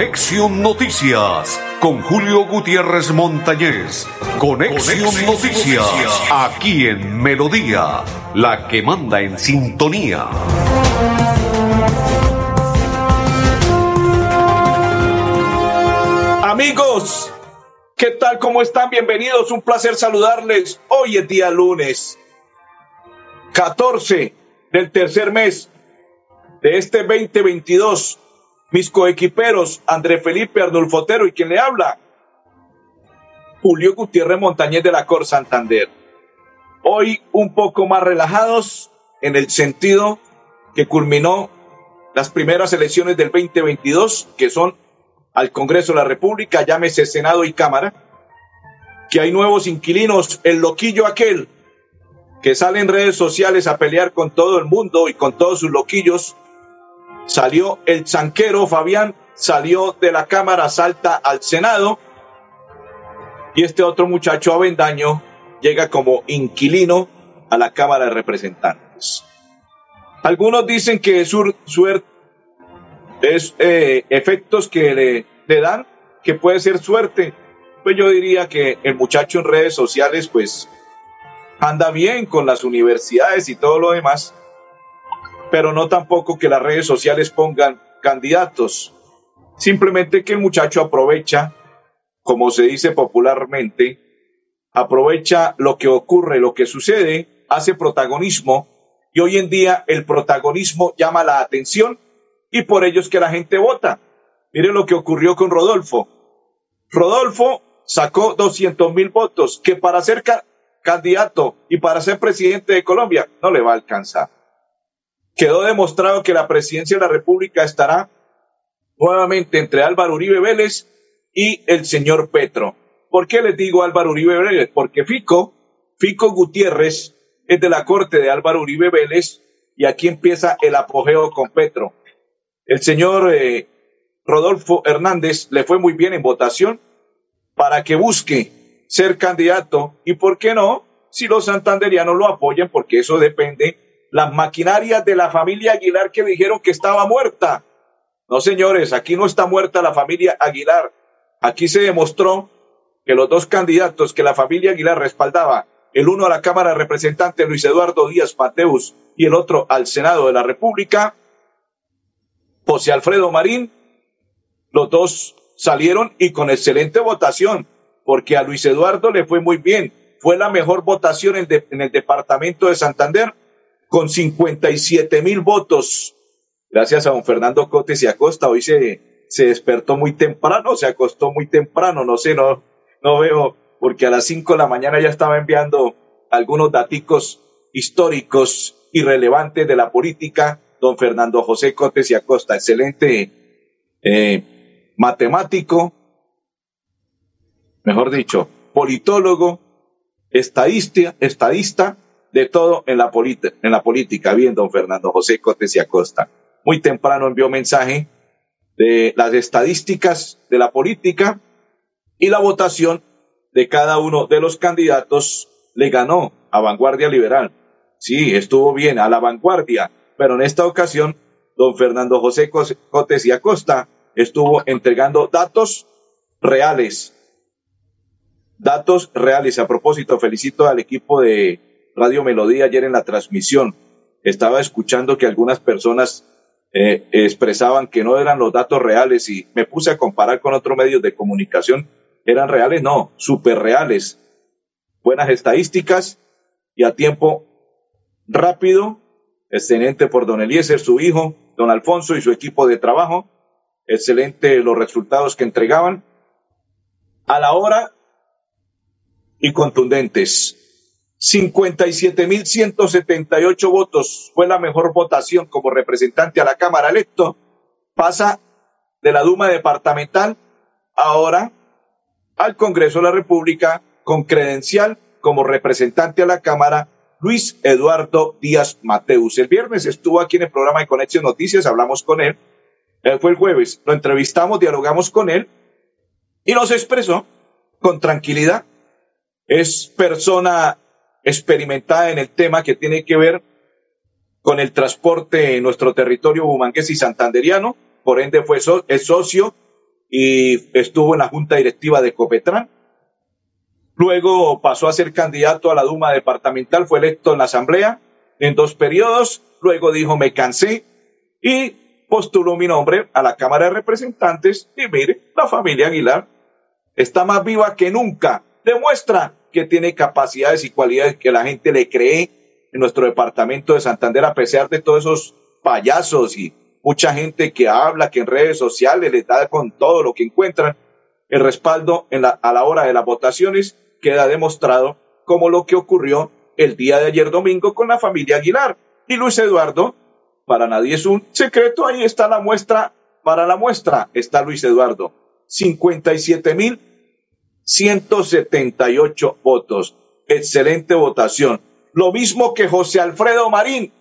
Conexión Noticias con Julio Gutiérrez Montañez. Conexión, Noticias, aquí en Melodía, la que manda en sintonía. Amigos, ¿qué tal? ¿Cómo están? Bienvenidos. Un placer saludarles. Hoy es día lunes 14 del tercer mes de este 2022 mis coequiperos, André Felipe Arnulfotero y quien le habla, Julio Gutiérrez Montañez de la Cor Santander. Hoy un poco más relajados en el sentido que culminó las primeras elecciones del 2022, que son al Congreso de la República, llámese Senado y Cámara, que hay nuevos inquilinos, el loquillo aquel que sale en redes sociales a pelear con todo el mundo y con todos sus loquillos, salió el chanquero Fabián, salió de la Cámara, salta al Senado y este otro muchacho Avendaño llega como inquilino a la Cámara de Representantes. Algunos dicen que es suerte es eh, efectos que le, le dan, que puede ser suerte. Pues yo diría que el muchacho en redes sociales pues anda bien con las universidades y todo lo demás, pero no tampoco que las redes sociales pongan candidatos. Simplemente que el muchacho aprovecha, como se dice popularmente, aprovecha lo que ocurre, lo que sucede, hace protagonismo y hoy en día el protagonismo llama la atención y por ello es que la gente vota. Mire lo que ocurrió con Rodolfo. Rodolfo sacó 200 mil votos que para ser candidato y para ser presidente de Colombia no le va a alcanzar quedó demostrado que la presidencia de la República estará nuevamente entre Álvaro Uribe Vélez y el señor Petro. ¿Por qué les digo Álvaro Uribe Vélez? Porque Fico, Fico Gutiérrez es de la corte de Álvaro Uribe Vélez y aquí empieza el apogeo con Petro. El señor eh, Rodolfo Hernández le fue muy bien en votación para que busque ser candidato y, ¿por qué no? Si los santanderianos lo apoyan, porque eso depende las maquinarias de la familia Aguilar que dijeron que estaba muerta. No, señores, aquí no está muerta la familia Aguilar. Aquí se demostró que los dos candidatos que la familia Aguilar respaldaba, el uno a la Cámara de Representantes Luis Eduardo Díaz Mateus y el otro al Senado de la República, José Alfredo Marín, los dos salieron y con excelente votación, porque a Luis Eduardo le fue muy bien. Fue la mejor votación en, en el departamento de Santander con 57 mil votos. Gracias a don Fernando Cotes y Acosta. Hoy se, despertó muy temprano, se acostó muy temprano, no sé, no, no veo, porque a las 5 de la mañana ya estaba enviando algunos daticos históricos y relevantes de la política, don Fernando José Cotes y Acosta, excelente eh, matemático, mejor dicho, politólogo, estadista, estadista de todo en la, en la política, bien, don Fernando José Cotes y Acosta. Muy temprano envió mensaje de las estadísticas de la política y la votación de cada uno de los candidatos le ganó a Vanguardia Liberal. Sí, estuvo bien, a la vanguardia, pero en esta ocasión, don Fernando José Cotes y Acosta estuvo entregando datos reales. Datos reales. A propósito, felicito al equipo de Radio Melodía ayer en la transmisión. Estaba escuchando que algunas personas eh, expresaban que no eran los datos reales y me puse a comparar con otros medios de comunicación. ¿Eran reales? No, súper reales. Buenas estadísticas y a tiempo rápido. Excelente por don Eliezer, su hijo, don Alfonso y su equipo de trabajo. Excelente los resultados que entregaban. A la hora y contundentes. 57.178 votos fue la mejor votación como representante a la Cámara electo. Pasa de la Duma departamental ahora al Congreso de la República con credencial como representante a la Cámara Luis Eduardo Díaz Mateus. El viernes estuvo aquí en el programa de Conexión Noticias, hablamos con él. él fue el jueves, lo entrevistamos, dialogamos con él y nos expresó con tranquilidad. Es persona experimentada en el tema que tiene que ver con el transporte en nuestro territorio bumangués y santanderiano, por ende fue es socio y estuvo en la junta directiva de Copetrán. Luego pasó a ser candidato a la Duma departamental, fue electo en la asamblea en dos periodos, luego dijo me cansé y postuló mi nombre a la Cámara de Representantes. Y mire, la familia Aguilar está más viva que nunca, demuestra que tiene capacidades y cualidades que la gente le cree en nuestro departamento de Santander a pesar de todos esos payasos y mucha gente que habla, que en redes sociales les da con todo lo que encuentran, el respaldo a la hora de las votaciones queda demostrado como lo que ocurrió el día de ayer domingo con la familia Aguilar. Y Luis Eduardo, para nadie es un secreto, ahí está la muestra, para la muestra está Luis Eduardo. 57 mil 178 votos. Excelente votación. Lo mismo que José Alfredo Marín,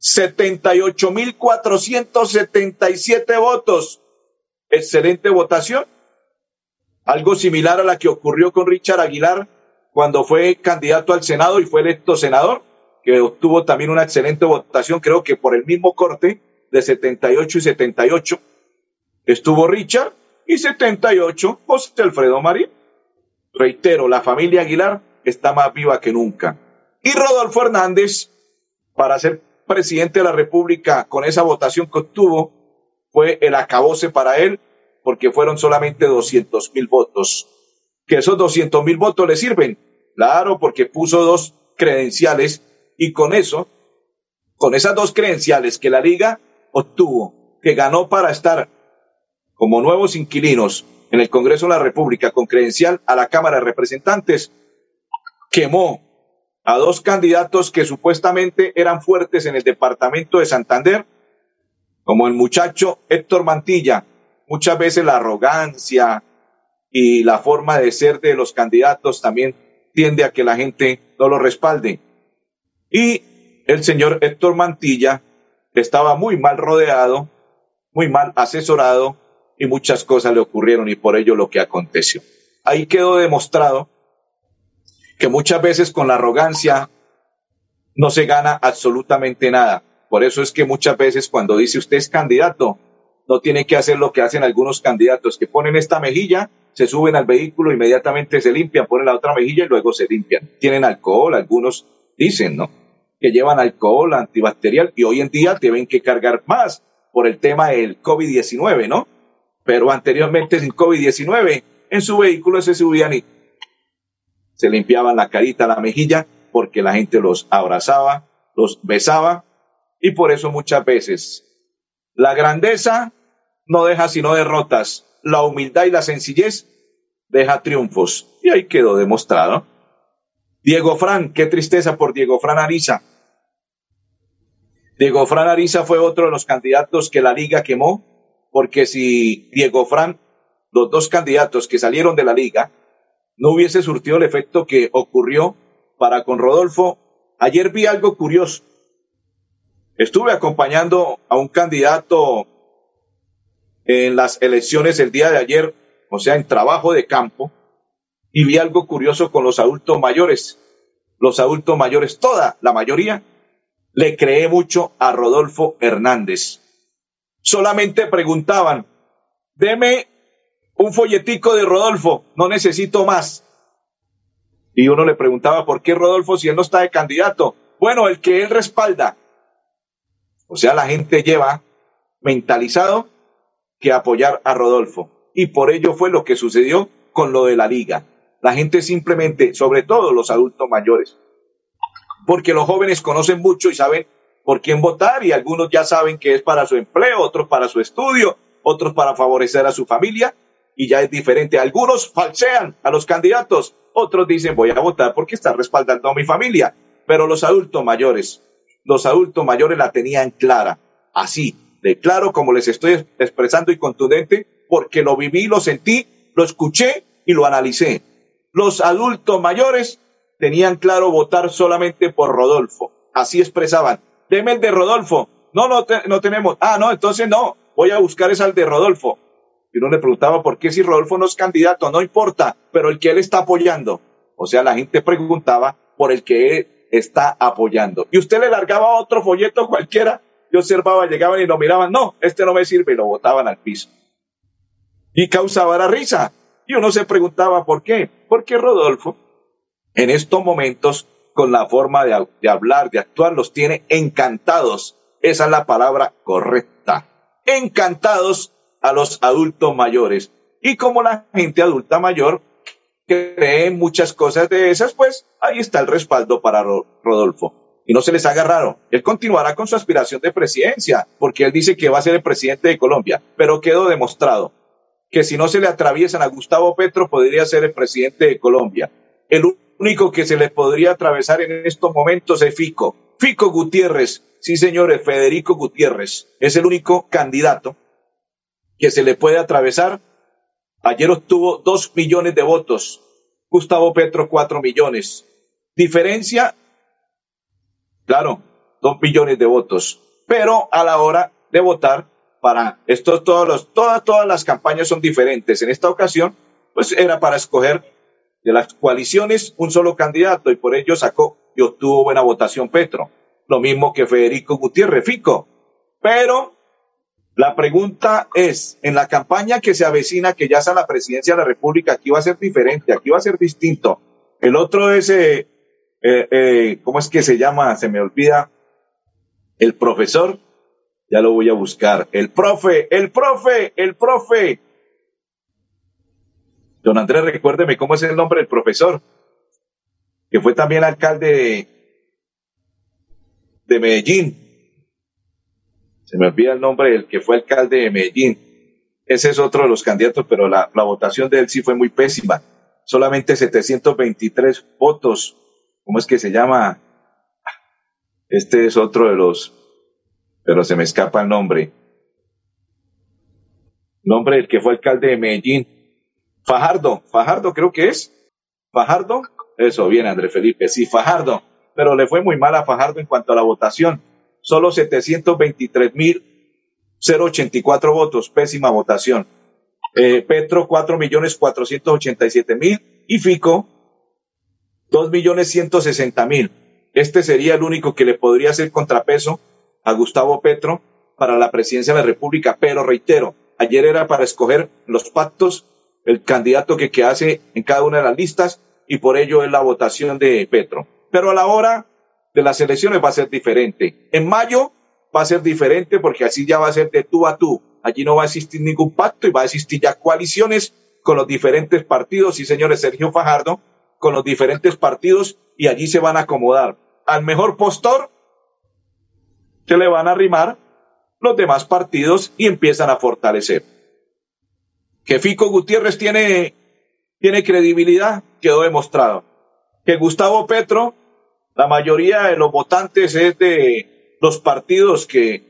78.477 votos. Excelente votación. Algo similar a la que ocurrió con Richard Aguilar cuando fue candidato al Senado y fue electo senador, que obtuvo también una excelente votación, creo que por el mismo corte de 78 y 78. Estuvo Richard y 78 José Alfredo Marín. Reitero, la familia Aguilar está más viva que nunca. Y Rodolfo Hernández, para ser presidente de la República con esa votación que obtuvo fue el acabose para él, porque fueron solamente 200 mil votos. Que esos 200 mil votos le sirven, claro, porque puso dos credenciales y con eso, con esas dos credenciales que la liga obtuvo, que ganó para estar como nuevos inquilinos en el Congreso de la República con credencial a la Cámara de Representantes, quemó a dos candidatos que supuestamente eran fuertes en el departamento de Santander, como el muchacho Héctor Mantilla. Muchas veces la arrogancia y la forma de ser de los candidatos también tiende a que la gente no lo respalde. Y el señor Héctor Mantilla estaba muy mal rodeado, muy mal asesorado y muchas cosas le ocurrieron y por ello lo que aconteció. Ahí quedó demostrado que muchas veces con la arrogancia no se gana absolutamente nada. Por eso es que muchas veces cuando dice usted es candidato, no tiene que hacer lo que hacen algunos candidatos, que ponen esta mejilla, se suben al vehículo, inmediatamente se limpian, ponen la otra mejilla y luego se limpian. Tienen alcohol, algunos dicen, ¿no? Que llevan alcohol antibacterial y hoy en día tienen que cargar más por el tema del COVID-19, ¿no? Pero anteriormente sin COVID-19, en su vehículo se subían y se limpiaban la carita, la mejilla, porque la gente los abrazaba, los besaba, y por eso muchas veces la grandeza no deja sino derrotas, la humildad y la sencillez deja triunfos, y ahí quedó demostrado. Diego Fran, qué tristeza por Diego Fran Ariza. Diego Fran Ariza fue otro de los candidatos que la liga quemó, porque si Diego Fran, los dos candidatos que salieron de la liga, no hubiese surtido el efecto que ocurrió para con Rodolfo. Ayer vi algo curioso. Estuve acompañando a un candidato en las elecciones el día de ayer, o sea, en trabajo de campo, y vi algo curioso con los adultos mayores. Los adultos mayores, toda la mayoría, le creé mucho a Rodolfo Hernández. Solamente preguntaban, deme un folletico de Rodolfo, no necesito más. Y uno le preguntaba, ¿por qué Rodolfo si él no está de candidato? Bueno, el que él respalda. O sea, la gente lleva mentalizado que apoyar a Rodolfo. Y por ello fue lo que sucedió con lo de la liga. La gente simplemente, sobre todo los adultos mayores, porque los jóvenes conocen mucho y saben por quién votar y algunos ya saben que es para su empleo, otros para su estudio, otros para favorecer a su familia y ya es diferente. Algunos falsean a los candidatos, otros dicen voy a votar porque está respaldando a mi familia. Pero los adultos mayores, los adultos mayores la tenían clara, así, de claro como les estoy expresando y contundente, porque lo viví, lo sentí, lo escuché y lo analicé. Los adultos mayores tenían claro votar solamente por Rodolfo. Así expresaban. Deme el de Rodolfo. No, no, no tenemos. Ah, no, entonces no. Voy a buscar ese al de Rodolfo. Y uno le preguntaba por qué si Rodolfo no es candidato, no importa, pero el que él está apoyando. O sea, la gente preguntaba por el que él está apoyando. Y usted le largaba otro folleto cualquiera, yo observaba, llegaban y lo miraban, no, este no me sirve, y lo botaban al piso. y causaba la risa. Y uno se preguntaba por qué. Porque Rodolfo, en estos momentos, con la forma de, de hablar, de actuar, los tiene encantados. Esa es la palabra correcta. Encantados a los adultos mayores. Y como la gente adulta mayor cree muchas cosas de esas, pues ahí está el respaldo para Rodolfo. Y no se les haga raro. Él continuará con su aspiración de presidencia, porque él dice que va a ser el presidente de Colombia, pero quedó demostrado que si no se le atraviesan a Gustavo Petro, podría ser el presidente de Colombia. El único que se le podría atravesar en estos momentos es Fico. Fico Gutiérrez, sí señores, Federico Gutiérrez, es el único candidato que se le puede atravesar. Ayer obtuvo dos millones de votos, Gustavo Petro cuatro millones. Diferencia, claro, dos millones de votos, pero a la hora de votar para estos todos los, todas, todas las campañas son diferentes. En esta ocasión, pues era para escoger de las coaliciones un solo candidato y por ello sacó y obtuvo buena votación Petro. Lo mismo que Federico Gutiérrez Fico. Pero la pregunta es, en la campaña que se avecina, que ya sea la presidencia de la República, aquí va a ser diferente, aquí va a ser distinto. El otro es, eh, eh, eh, ¿cómo es que se llama? Se me olvida. El profesor, ya lo voy a buscar. El profe, el profe, el profe. Don Andrés, recuérdeme cómo es el nombre del profesor, que fue también alcalde de, de Medellín se me olvida el nombre del que fue alcalde de Medellín. Ese es otro de los candidatos, pero la, votación de él sí fue muy pésima. Solamente 723 votos. ¿Cómo es que se llama? Este es otro de los, pero se me escapa el nombre. Nombre del que fue alcalde de Medellín. Fajardo, Fajardo creo que es. Fajardo, eso, bien, André Felipe, sí, Fajardo. Pero le fue muy mal a Fajardo en cuanto a la votación solo 723.084 votos, pésima votación. Eh, Petro, 4.487.000 y Fico, 2.160.000. Este sería el único que le podría hacer contrapeso a Gustavo Petro para la presidencia de la República, pero reitero, ayer era para escoger los pactos, el candidato que, que en cada una de las listas y por ello es la votación de Petro. Pero a la hora de las elecciones va a ser diferente. En mayo va a ser diferente porque así ya va a ser de tú a tú. Allí no va a existir ningún pacto y va a existir ya coaliciones con los diferentes partidos. Y señores, Sergio Fajardo, con los diferentes partidos y allí se van a acomodar. Al mejor postor se le van a arrimar los demás partidos y empiezan a fortalecer. Que Fico Gutiérrez tiene, tiene credibilidad, quedó demostrado. Que Gustavo Petro la mayoría de los votantes es de los partidos que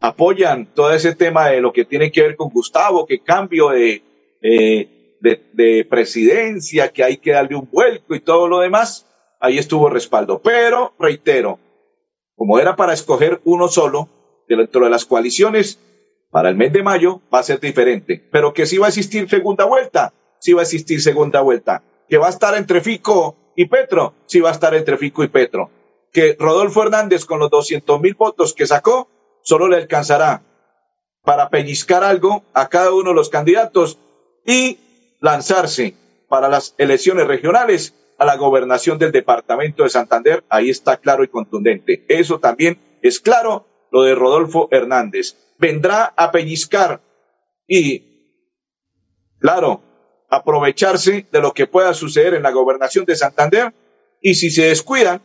apoyan todo ese tema de lo que tiene que ver con Gustavo, que cambio de, de, presidencia, que hay que darle un vuelco y todo lo demás, ahí estuvo respaldo. Pero, reitero, como era para escoger uno solo dentro de las coaliciones, para el mes de mayo va a ser diferente. Pero que sí va a existir segunda vuelta, sí va a existir segunda vuelta. Que va a estar entre Fico y Petro sí va a estar entre Fico y Petro. Que Rodolfo Hernández con los 200 mil votos que sacó solo le alcanzará para pellizcar algo a cada uno de los candidatos y lanzarse para las elecciones regionales a la gobernación del departamento de Santander. Ahí está claro y contundente. Eso también es claro lo de Rodolfo Hernández. Vendrá a pellizcar y, claro, aprovecharse de lo que pueda suceder en la gobernación de Santander y si se descuidan,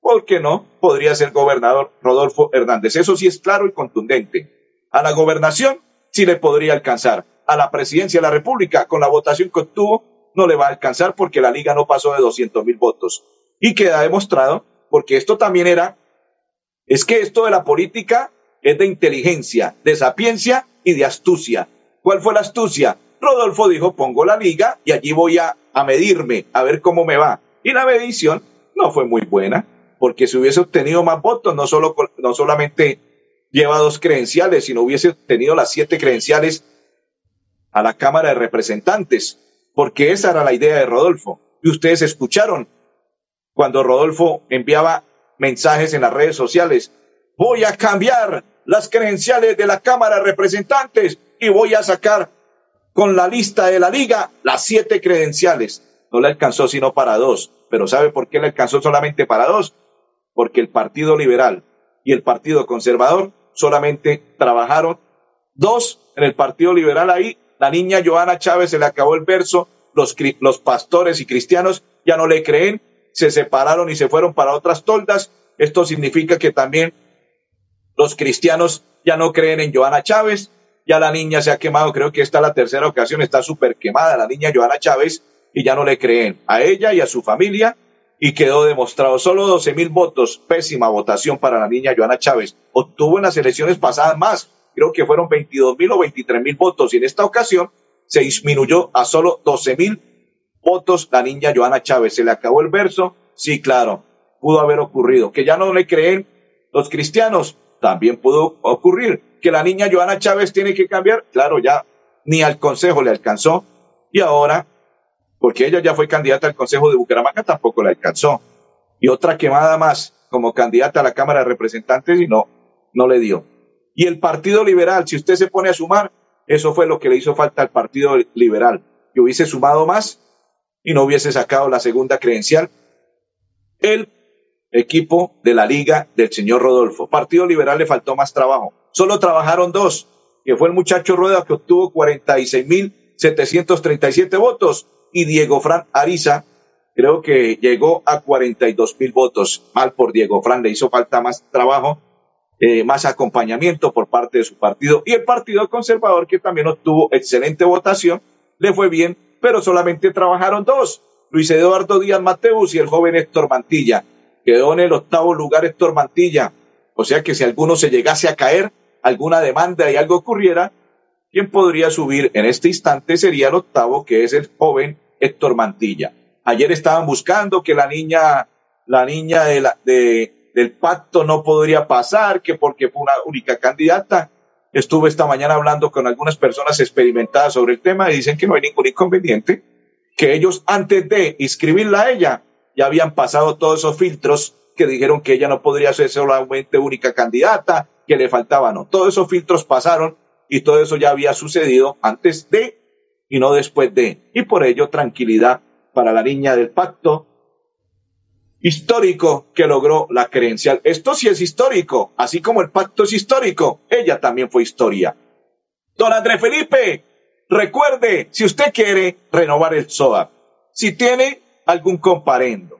¿por qué no? Podría ser gobernador Rodolfo Hernández. Eso sí es claro y contundente. A la gobernación sí le podría alcanzar. A la presidencia de la República, con la votación que obtuvo, no le va a alcanzar porque la liga no pasó de 200 mil votos. Y queda demostrado, porque esto también era, es que esto de la política es de inteligencia, de sapiencia y de astucia. ¿Cuál fue la astucia? Rodolfo dijo, pongo la liga y allí voy a, medirme, a ver cómo me va. Y la medición no fue muy buena, porque si hubiese obtenido más votos, no, solo, no solamente lleva dos credenciales, sino hubiese obtenido las siete credenciales a la Cámara de Representantes, porque esa era la idea de Rodolfo. Y ustedes escucharon cuando Rodolfo enviaba mensajes en las redes sociales, voy a cambiar las credenciales de la Cámara de Representantes y voy a sacar con la lista de la liga, las siete credenciales. No le alcanzó sino para dos. Pero ¿sabe por qué le alcanzó solamente para dos? Porque el Partido Liberal y el Partido Conservador solamente trabajaron dos en el Partido Liberal ahí. La niña Joana Chávez se le acabó el verso, los, los pastores y cristianos ya no le creen, se separaron y se fueron para otras toldas. Esto significa que también los cristianos ya no creen en Joana Chávez, ya la niña se ha quemado, creo que esta es la tercera ocasión, está súper quemada la niña Joana Chávez, y ya no le creen a ella y a su familia. Y quedó demostrado. Solo 12 mil votos, pésima votación para la niña Joana Chávez. Obtuvo en las elecciones pasadas más, creo que fueron 22 mil o 23 mil votos. Y en esta ocasión se disminuyó a solo 12 mil votos la niña Joana Chávez. Se le acabó el verso, sí, claro, pudo haber ocurrido. Que ya no le creen los cristianos, también pudo ocurrir. Que la niña Joana Chávez tiene que cambiar, claro, ya ni al consejo le alcanzó y ahora porque ella ya fue candidata al Consejo de Bucaramanga, tampoco la alcanzó. Y otra quemada más como candidata a la Cámara de Representantes y no, no le dio. Y el Partido Liberal, si usted se pone a sumar, eso fue lo que le hizo falta al Partido Liberal, que hubiese sumado más y no hubiese sacado la segunda credencial. El equipo de la Liga del señor Rodolfo. Partido Liberal le faltó más trabajo. Solo trabajaron dos, que fue el muchacho Rueda que obtuvo 46.737 votos y Diego Fran Ariza, creo que llegó a 42 mil votos. Mal por Diego Fran, le hizo falta más trabajo, eh, más acompañamiento por parte de su partido. Y el Partido Conservador, que también obtuvo excelente votación, le fue bien, pero solamente trabajaron dos. Luis Eduardo Díaz Mateus y el joven Héctor Mantilla. Quedó en el octavo lugar Héctor Mantilla. O sea que si alguno se llegase a caer, alguna demanda y algo ocurriera, quien podría subir en este instante sería el octavo, que es el joven Héctor Mantilla. Ayer estaban buscando que la niña, la niña de la, de, del pacto no podría pasar, que porque fue una única candidata. Estuve esta mañana hablando con algunas personas experimentadas sobre el tema y dicen que no hay ningún inconveniente, que ellos antes de inscribirla a ella ya habían pasado todos esos filtros que dijeron que ella no podría ser solamente única candidata, que le faltaban, no. Todos esos filtros pasaron y todo eso ya había sucedido antes de y no después de. Y por ello tranquilidad para la niña del pacto histórico que logró la credencial. Esto sí es histórico, así como el pacto es histórico, ella también fue historia. Don Andrés Felipe, recuerde, si usted quiere renovar el SOA, si tiene algún comparendo,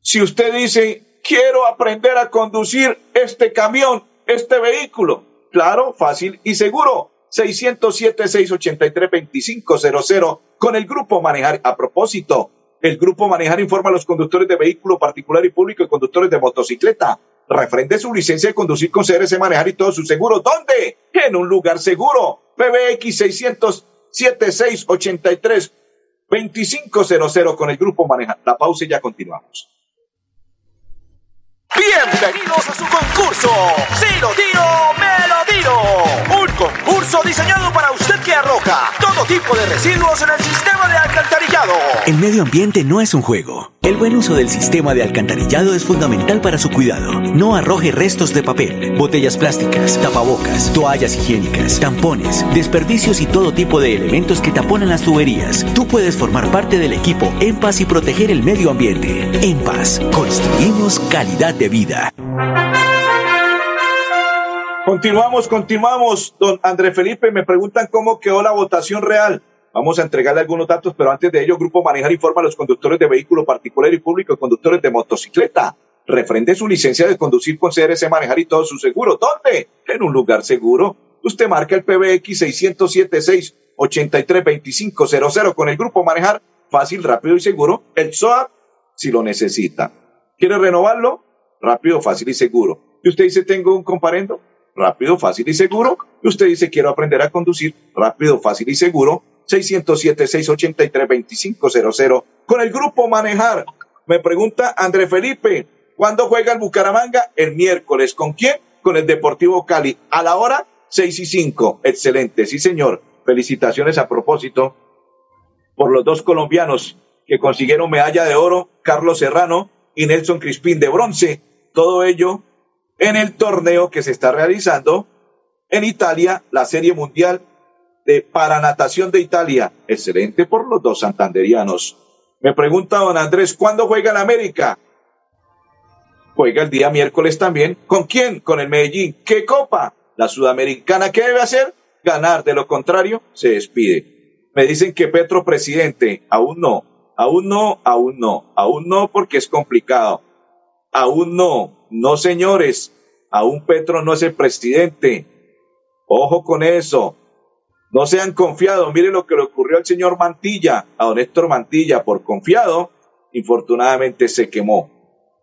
si usted dice, quiero aprender a conducir este camión, este vehículo, claro, fácil y seguro 607-683-2500 con el Grupo Manejar. A propósito, el Grupo Manejar informa a los conductores de vehículo particular y público y conductores de motocicleta. Refrende su licencia de conducir con CRC Manejar y todo su seguro. ¿Dónde? En un lugar seguro. PBX 607 683 2500 con el Grupo Manejar. La pausa y ya continuamos. Bienvenidos a su concurso. Si lo tiro, me lo tiro. Un concurso diseñado para usted que arroja todo tipo de residuos en el sistema alcantarillado. El medio ambiente no es un juego. El buen uso del sistema de alcantarillado es fundamental para su cuidado. No arroje restos de papel, botellas plásticas, tapabocas, toallas higiénicas, tampones, desperdicios y todo tipo de elementos que taponan las tuberías. Tú puedes formar parte del equipo En Paz y proteger el medio ambiente. En Paz, construimos calidad de vida. Continuamos, continuamos. Don André Felipe, me preguntan cómo quedó la votación real. Vamos a entregarle algunos datos, pero antes de ello, Grupo Manejar informa a los conductores de vehículo particular y público conductores de motocicleta. Refrende su licencia de conducir con CRC Manejar y todo su seguro. ¿Dónde? En un lugar seguro. Usted marca el PBX 676 832500 con el Grupo Manejar. Fácil, rápido y seguro. El SOAP, si lo necesita. ¿Quiere renovarlo? Rápido, fácil y seguro. Y usted dice, tengo un comparendo. Rápido, fácil y seguro. Y usted dice, quiero aprender a conducir. Rápido, fácil y seguro 607-683-2500 con el grupo Manejar. Me pregunta André Felipe, ¿cuándo juega el Bucaramanga? El miércoles. ¿Con quién? Con el Deportivo Cali. A la hora 6 y 5. Excelente, sí señor. Felicitaciones a propósito por los dos colombianos que consiguieron medalla de oro, Carlos Serrano y Nelson Crispín de bronce. Todo ello en el torneo que se está realizando en Italia, la Serie Mundial de Paranatación de Italia. Excelente por los dos santanderianos. Me pregunta don Andrés, ¿cuándo juega en América? Juega el día miércoles también. ¿Con quién? Con el Medellín. ¿Qué copa? La sudamericana. ¿Qué debe hacer? Ganar. De lo contrario, se despide. Me dicen que Petro presidente. Aún no. Aún no, aún no. Aún no porque es complicado. Aún no. No, señores. Aún Petro no es el presidente. Ojo con eso. No sean confiados. Mire lo que le ocurrió al señor Mantilla, a don Héctor Mantilla, por confiado, infortunadamente se quemó.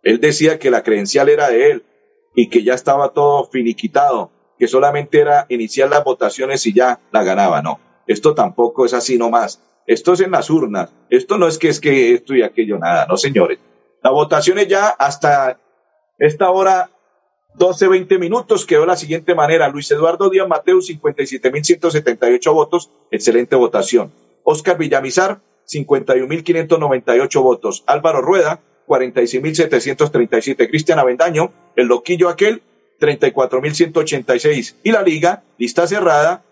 Él decía que la credencial era de él y que ya estaba todo finiquitado, que solamente era iniciar las votaciones y ya la ganaba. No, esto tampoco es así nomás. Esto es en las urnas. Esto no es que es que esto y aquello, nada, no señores. La votación es ya hasta esta hora 12, 20 minutos quedó de la siguiente manera. Luis Eduardo Díaz Mateo, 57.178 votos. Excelente votación. Oscar Villamizar, 51.598 votos. Álvaro Rueda, 46.737. Cristian Avendaño, el loquillo aquel, 34.186. Y la liga, lista cerrada,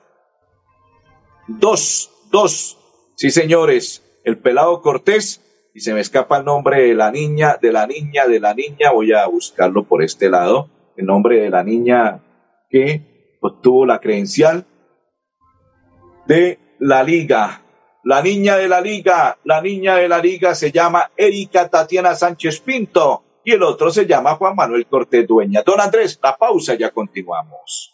dos, dos. Sí, señores, el pelado Cortés, y se me escapa el nombre de la niña, de la niña, de la niña, voy a buscarlo por este lado el nombre de la niña que obtuvo la credencial de la liga. La niña de la liga, la niña de la liga se llama Erika Tatiana Sánchez Pinto y el otro se llama Juan Manuel Cortés Dueña. Don Andrés, la pausa, ya continuamos.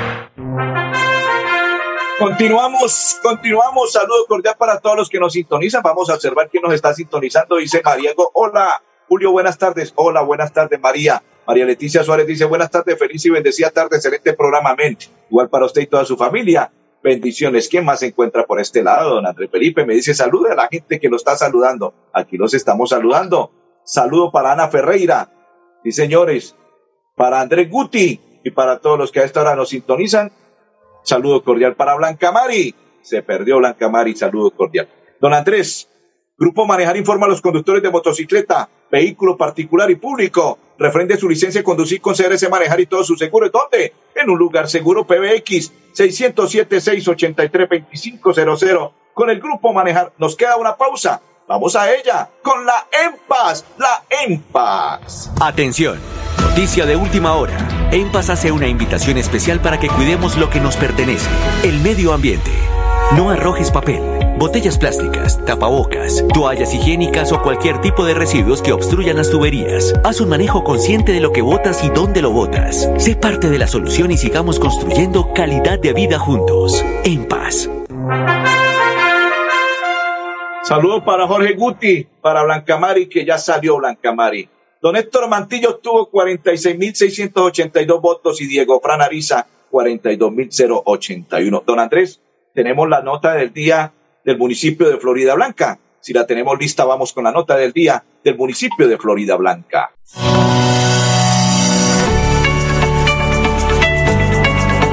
Continuamos, continuamos. Saludo cordial para todos los que nos sintonizan. Vamos a observar quién nos está sintonizando. Dice Mariego, hola. Julio, buenas tardes. Hola, buenas tardes, María. María Leticia Suárez dice, buenas tardes, feliz y bendecida tarde, excelente programa, amén. Igual para usted y toda su familia. Bendiciones. ¿Quién más se encuentra por este lado? Don Andrés Felipe me dice, salude a la gente que lo está saludando. Aquí los estamos saludando. Saludo para Ana Ferreira. Y señores, para Andrés Guti y para todos los que a esta hora nos sintonizan, Saludo cordial para Blanca Mari. Se perdió Blanca Mari, saludo cordial. Don Andrés, Grupo Manejar informa a los conductores de motocicleta, vehículo particular y público. Refrende su licencia de conducir con CRS Manejar y todo su seguro. ¿Dónde? En un lugar seguro PBX 607-683-2500. Con el Grupo Manejar nos queda una pausa. Vamos a ella con la EMPAS, la EMPAS. Atención, noticia de última hora. EMPAS hace una invitación especial para que cuidemos lo que nos pertenece, el medio ambiente. No arrojes papel, botellas plásticas, tapabocas, toallas higiénicas o cualquier tipo de residuos que obstruyan las tuberías. Haz un manejo consciente de lo que botas y dónde lo botas. Sé parte de la solución y sigamos construyendo calidad de vida juntos. En paz. Saludos para Jorge Guti, para Blancamari, que ya salió Blancamari. Don Héctor Mantillo obtuvo 46.682 votos y Diego Fran Ariza 42.081. Don Andrés, tenemos la nota del día del municipio de Florida Blanca. Si la tenemos lista, vamos con la nota del día del municipio de Florida Blanca.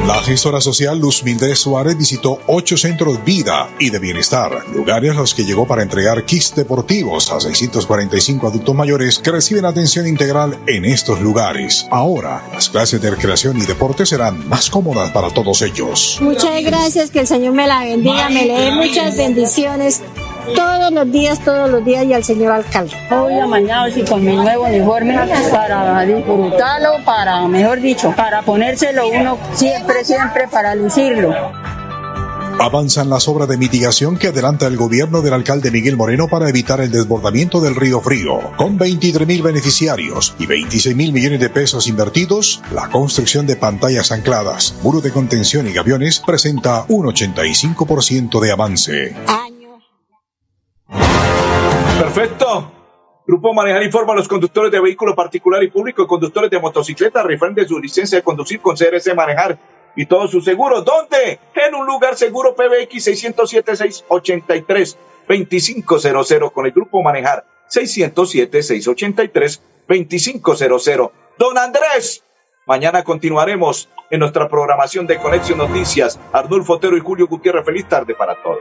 La gestora social Luz Mildred Suárez visitó ocho centros vida y de bienestar, lugares a los que llegó para entregar kits deportivos a 645 adultos mayores que reciben atención integral en estos lugares. Ahora, las clases de recreación y deporte serán más cómodas para todos ellos. Muchas gracias, que el Señor me la bendiga, me le dé muchas bendiciones todos los días, todos los días y al señor alcalde. Hoy amañado y con mi nuevo uniforme para disfrutarlo, para, mejor dicho, para ponérselo uno siempre, siempre para lucirlo. Avanzan las obras de mitigación que adelanta el gobierno del alcalde Miguel Moreno para evitar el desbordamiento del río Frío. Con 23 mil beneficiarios y 26 mil millones de pesos invertidos, la construcción de pantallas ancladas, muro de contención y gaviones presenta un 85% de avance. Perfecto. Grupo Manejar informa a los conductores de vehículo particular y público y conductores de motocicleta refrenden su licencia de conducir con CRC Manejar y todos sus seguros. ¿Dónde? En un lugar seguro PBX 607-683-2500 con el grupo Manejar 607-683-2500. Don Andrés, mañana continuaremos en nuestra programación de Conexión Noticias. Arnulfo Otero y Julio Gutiérrez, feliz tarde para todos.